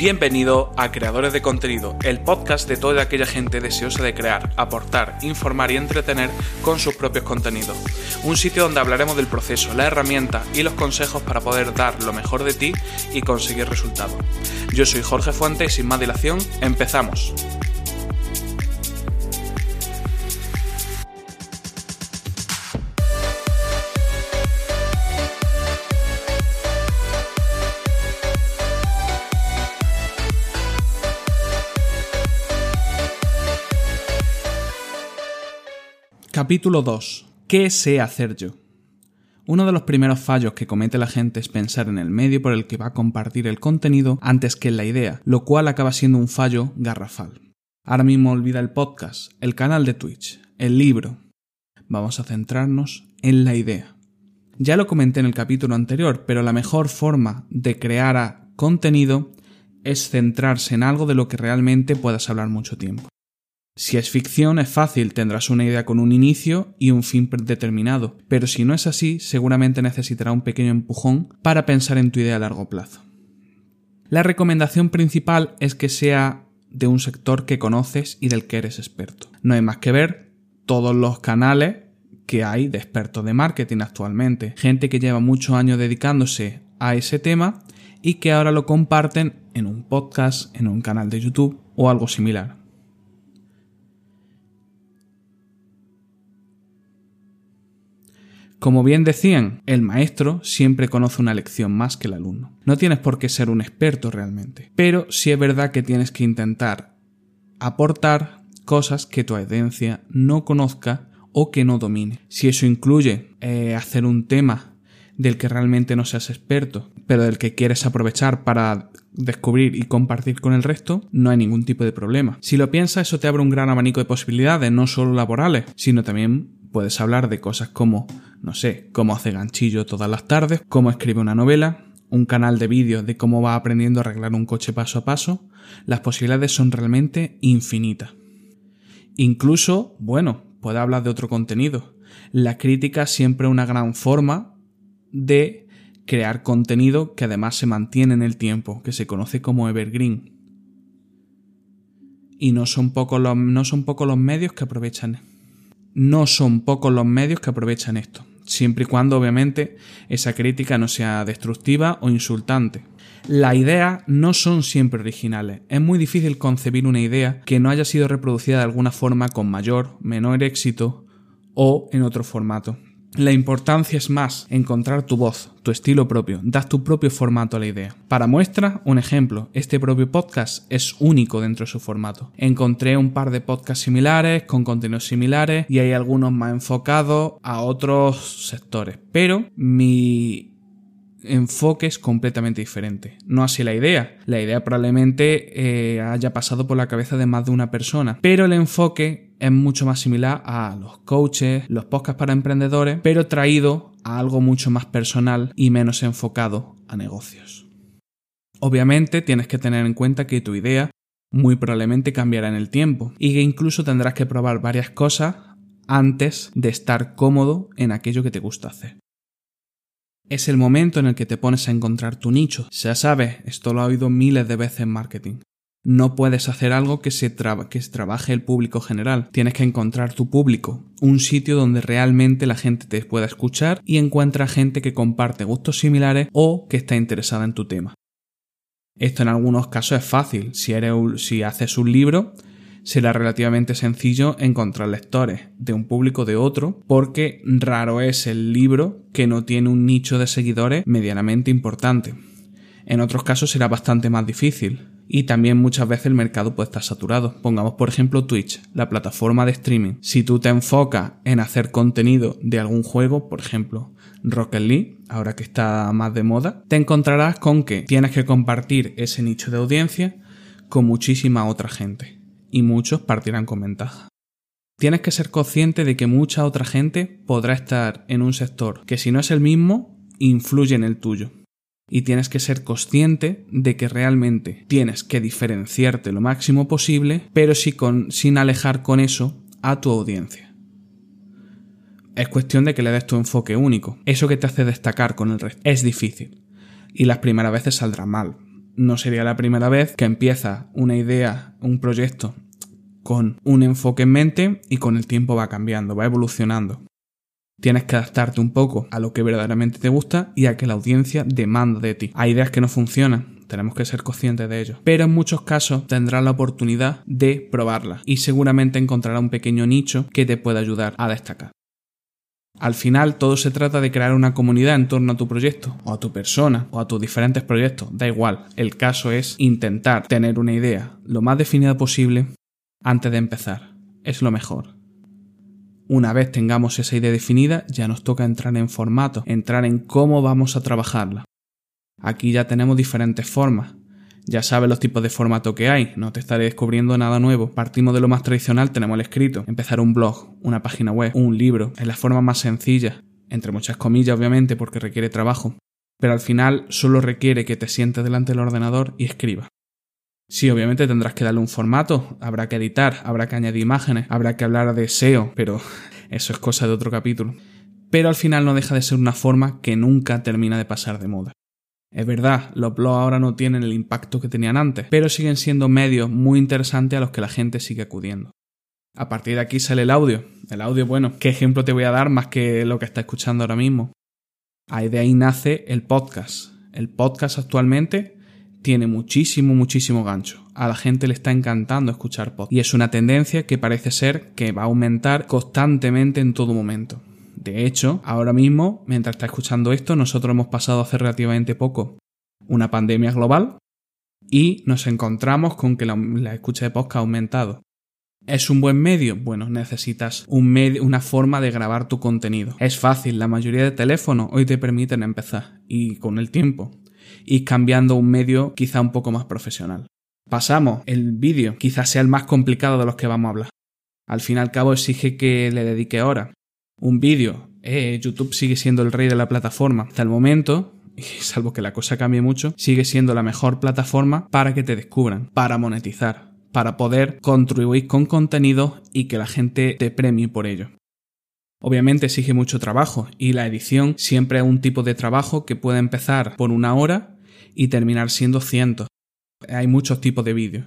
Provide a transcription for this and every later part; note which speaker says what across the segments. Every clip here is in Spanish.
Speaker 1: Bienvenido a Creadores de Contenido, el podcast de toda aquella gente deseosa de crear, aportar, informar y entretener con sus propios contenidos. Un sitio donde hablaremos del proceso, la herramienta y los consejos para poder dar lo mejor de ti y conseguir resultados. Yo soy Jorge Fuentes y sin más dilación, empezamos. Capítulo 2. ¿Qué sé hacer yo? Uno de los primeros fallos que comete la gente es pensar en el medio por el que va a compartir el contenido antes que en la idea, lo cual acaba siendo un fallo garrafal. Ahora mismo olvida el podcast, el canal de Twitch, el libro. Vamos a centrarnos en la idea. Ya lo comenté en el capítulo anterior, pero la mejor forma de crear contenido es centrarse en algo de lo que realmente puedas hablar mucho tiempo. Si es ficción es fácil, tendrás una idea con un inicio y un fin determinado, pero si no es así, seguramente necesitará un pequeño empujón para pensar en tu idea a largo plazo. La recomendación principal es que sea de un sector que conoces y del que eres experto. No hay más que ver todos los canales que hay de expertos de marketing actualmente, gente que lleva muchos años dedicándose a ese tema y que ahora lo comparten en un podcast, en un canal de YouTube o algo similar. Como bien decían, el maestro siempre conoce una lección más que el alumno. No tienes por qué ser un experto realmente, pero sí es verdad que tienes que intentar aportar cosas que tu audiencia no conozca o que no domine. Si eso incluye eh, hacer un tema del que realmente no seas experto, pero del que quieres aprovechar para descubrir y compartir con el resto, no hay ningún tipo de problema. Si lo piensas, eso te abre un gran abanico de posibilidades, no solo laborales, sino también puedes hablar de cosas como, no sé, cómo hace ganchillo todas las tardes, cómo escribe una novela, un canal de vídeos de cómo va aprendiendo a arreglar un coche paso a paso, las posibilidades son realmente infinitas. Incluso, bueno, puede hablar de otro contenido. La crítica siempre es una gran forma de crear contenido que además se mantiene en el tiempo, que se conoce como evergreen. Y no son pocos los, no son los medios que aprovechan no son pocos los medios que aprovechan esto, siempre y cuando obviamente esa crítica no sea destructiva o insultante. Las ideas no son siempre originales. Es muy difícil concebir una idea que no haya sido reproducida de alguna forma con mayor, menor éxito o en otro formato. La importancia es más encontrar tu voz, tu estilo propio, das tu propio formato a la idea. Para muestra, un ejemplo, este propio podcast es único dentro de su formato. Encontré un par de podcasts similares, con contenidos similares, y hay algunos más enfocados a otros sectores. Pero mi enfoque es completamente diferente. No así la idea. La idea probablemente eh, haya pasado por la cabeza de más de una persona. Pero el enfoque es mucho más similar a los coaches, los podcasts para emprendedores, pero traído a algo mucho más personal y menos enfocado a negocios. Obviamente tienes que tener en cuenta que tu idea muy probablemente cambiará en el tiempo y que incluso tendrás que probar varias cosas antes de estar cómodo en aquello que te gusta hacer es el momento en el que te pones a encontrar tu nicho. Ya sabes, esto lo he oído miles de veces en marketing. No puedes hacer algo que se, trabaje el público general. Tienes que encontrar tu público, un sitio donde realmente la gente te pueda escuchar y encuentra gente que comparte gustos similares o que está interesada en tu tema. Esto en algunos casos es fácil. Si, eres, si haces un libro, será relativamente sencillo encontrar lectores de un público de otro, porque raro es el libro que no tiene un nicho de seguidores medianamente importante. En otros casos será bastante más difícil. Y también muchas veces el mercado puede estar saturado. Pongamos por ejemplo Twitch, la plataforma de streaming. Si tú te enfocas en hacer contenido de algún juego, por ejemplo Rocket League, ahora que está más de moda, te encontrarás con que tienes que compartir ese nicho de audiencia con muchísima otra gente y muchos partirán con ventaja. Tienes que ser consciente de que mucha otra gente podrá estar en un sector que si no es el mismo, influye en el tuyo. Y tienes que ser consciente de que realmente tienes que diferenciarte lo máximo posible, pero sin alejar con eso a tu audiencia. Es cuestión de que le des tu enfoque único. Eso que te hace destacar con el resto. Es difícil. Y las primeras veces saldrá mal No sería la primera vez que empieza una idea, un proyecto con un enfoque en mente y con el tiempo va cambiando, va evolucionando. Tienes que adaptarte un poco a lo que verdaderamente te gusta y a que la audiencia demanda de ti. Hay ideas que no funcionan, tenemos que ser conscientes de ello. Pero en muchos casos tendrás la oportunidad de probarlas y seguramente encontrarás un pequeño nicho que te pueda ayudar a destacar. Al final todo se trata de crear una comunidad en torno a tu proyecto, o a tu persona, o a tus diferentes proyectos, da igual. El caso es intentar tener una idea lo más definida posible antes de empezar. Es lo mejor. Una vez tengamos esa idea definida, ya nos toca entrar en formato, entrar en cómo vamos a trabajarla. Aquí ya tenemos diferentes formas. Ya sabes los tipos de formato que hay, no te estaré descubriendo nada nuevo. Partimos de lo más tradicional, tenemos el escrito, empezar un blog, una página web, un libro, es la forma más sencilla, entre muchas comillas obviamente porque requiere trabajo, pero al final solo requiere que te sientes delante del ordenador y escribas. Sí, obviamente tendrás que darle un formato, habrá que editar, habrá que añadir imágenes, habrá que hablar de SEO, pero eso es cosa de otro capítulo. Pero al final no deja de ser una forma que nunca termina de pasar de moda. Es verdad, los blogs ahora no tienen el impacto que tenían antes, pero siguen siendo medios muy interesantes a los que la gente sigue acudiendo. A partir de aquí sale el audio. El audio, bueno, ¿qué ejemplo te voy a dar más que lo que está escuchando ahora mismo? Ahí de ahí nace el podcast. El podcast actualmente tiene muchísimo, muchísimo gancho. A la gente le está encantando escuchar podcast. Y es una tendencia que parece ser que va a aumentar constantemente en todo momento. De hecho, ahora mismo, mientras está escuchando esto, nosotros hemos pasado hace relativamente poco una pandemia global y nos encontramos con que la, escucha de podcast ha aumentado. ¿Es un buen medio? Bueno, necesitas un medio, una forma de grabar tu contenido. Es fácil, la mayoría de teléfonos hoy te permiten empezar y con el tiempo ir cambiando un medio quizá un poco más profesional. Pasamos, el vídeo quizás sea el más complicado de los que vamos a hablar. Al fin y al cabo exige que le dedique horas un vídeo. Eh, YouTube sigue siendo el rey de la plataforma. Hasta el momento, y salvo que la cosa cambie mucho, sigue siendo la mejor plataforma para que te descubran, para monetizar, para poder contribuir con contenido y que la gente te premie por ello. Obviamente exige mucho trabajo y la edición siempre es un tipo de trabajo que puede empezar por una hora y terminar siendo cientos. Hay muchos tipos de vídeos.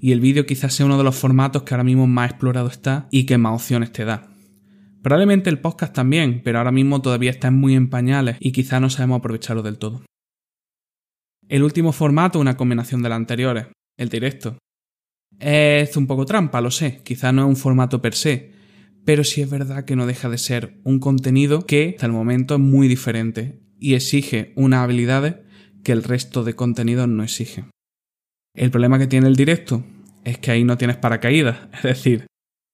Speaker 1: Y el vídeo quizás sea uno de los formatos que ahora mismo más explorado está y que más opciones te da. Probablemente el podcast también, pero ahora mismo todavía está muy en pañales y quizá no sabemos aprovecharlo del todo. El último formato, una combinación de las anteriores, el directo. Es un poco trampa, lo sé, quizá no es un formato per se, pero sí es verdad que no deja de ser un contenido que hasta el momento es muy diferente y exige unas habilidades que el resto de contenidos no exige. El problema que tiene el directo es que ahí no tienes paracaídas, es decir,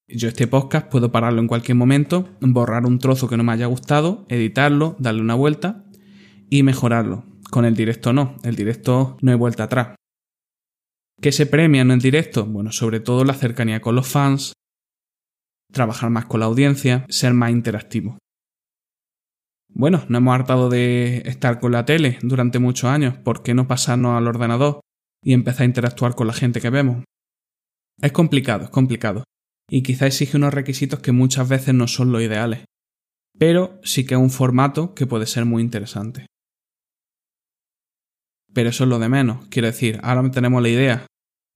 Speaker 1: yo este podcast puedo pararlo en cualquier momento, borrar un trozo que no me haya gustado, editarlo, darle una vuelta y mejorarlo. Con el directo no, el directo no hay vuelta atrás. ¿Qué se premia en el directo? Bueno, sobre todo la cercanía con los fans, trabajar más con la audiencia, ser más interactivo. Bueno, no hemos hartado de estar con la tele durante muchos años, ¿por qué no pasarnos al ordenador y empezar a interactuar con la gente que vemos? Es complicado, es complicado y quizá exige unos requisitos que muchas veces no son los ideales, pero sí que es un formato que puede ser muy interesante. Pero eso es lo de menos, quiero decir, ahora tenemos la idea,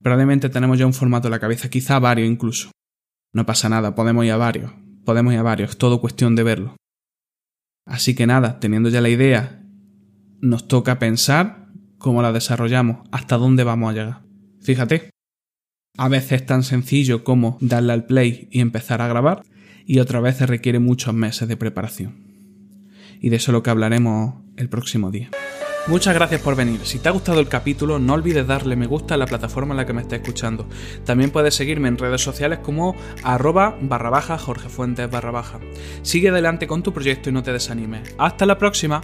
Speaker 1: probablemente tenemos ya un formato en la cabeza, quizá varios incluso. No pasa nada, podemos ir a varios, podemos ir a varios, es todo cuestión de verlo. Así que nada, teniendo ya la idea, nos toca pensar cómo la desarrollamos, hasta dónde vamos a llegar. Fíjate, a veces es tan sencillo como darle al play y empezar a grabar, y otras veces requiere muchos meses de preparación. Y de eso es lo que hablaremos el próximo día. Muchas gracias por venir. Si te ha gustado el capítulo, no olvides darle me gusta a la plataforma en la que me estés escuchando. También puedes seguirme en redes sociales como arroba barra baja Jorge Fuentes barra baja. Sigue adelante con tu proyecto y no te desanimes. Hasta la próxima.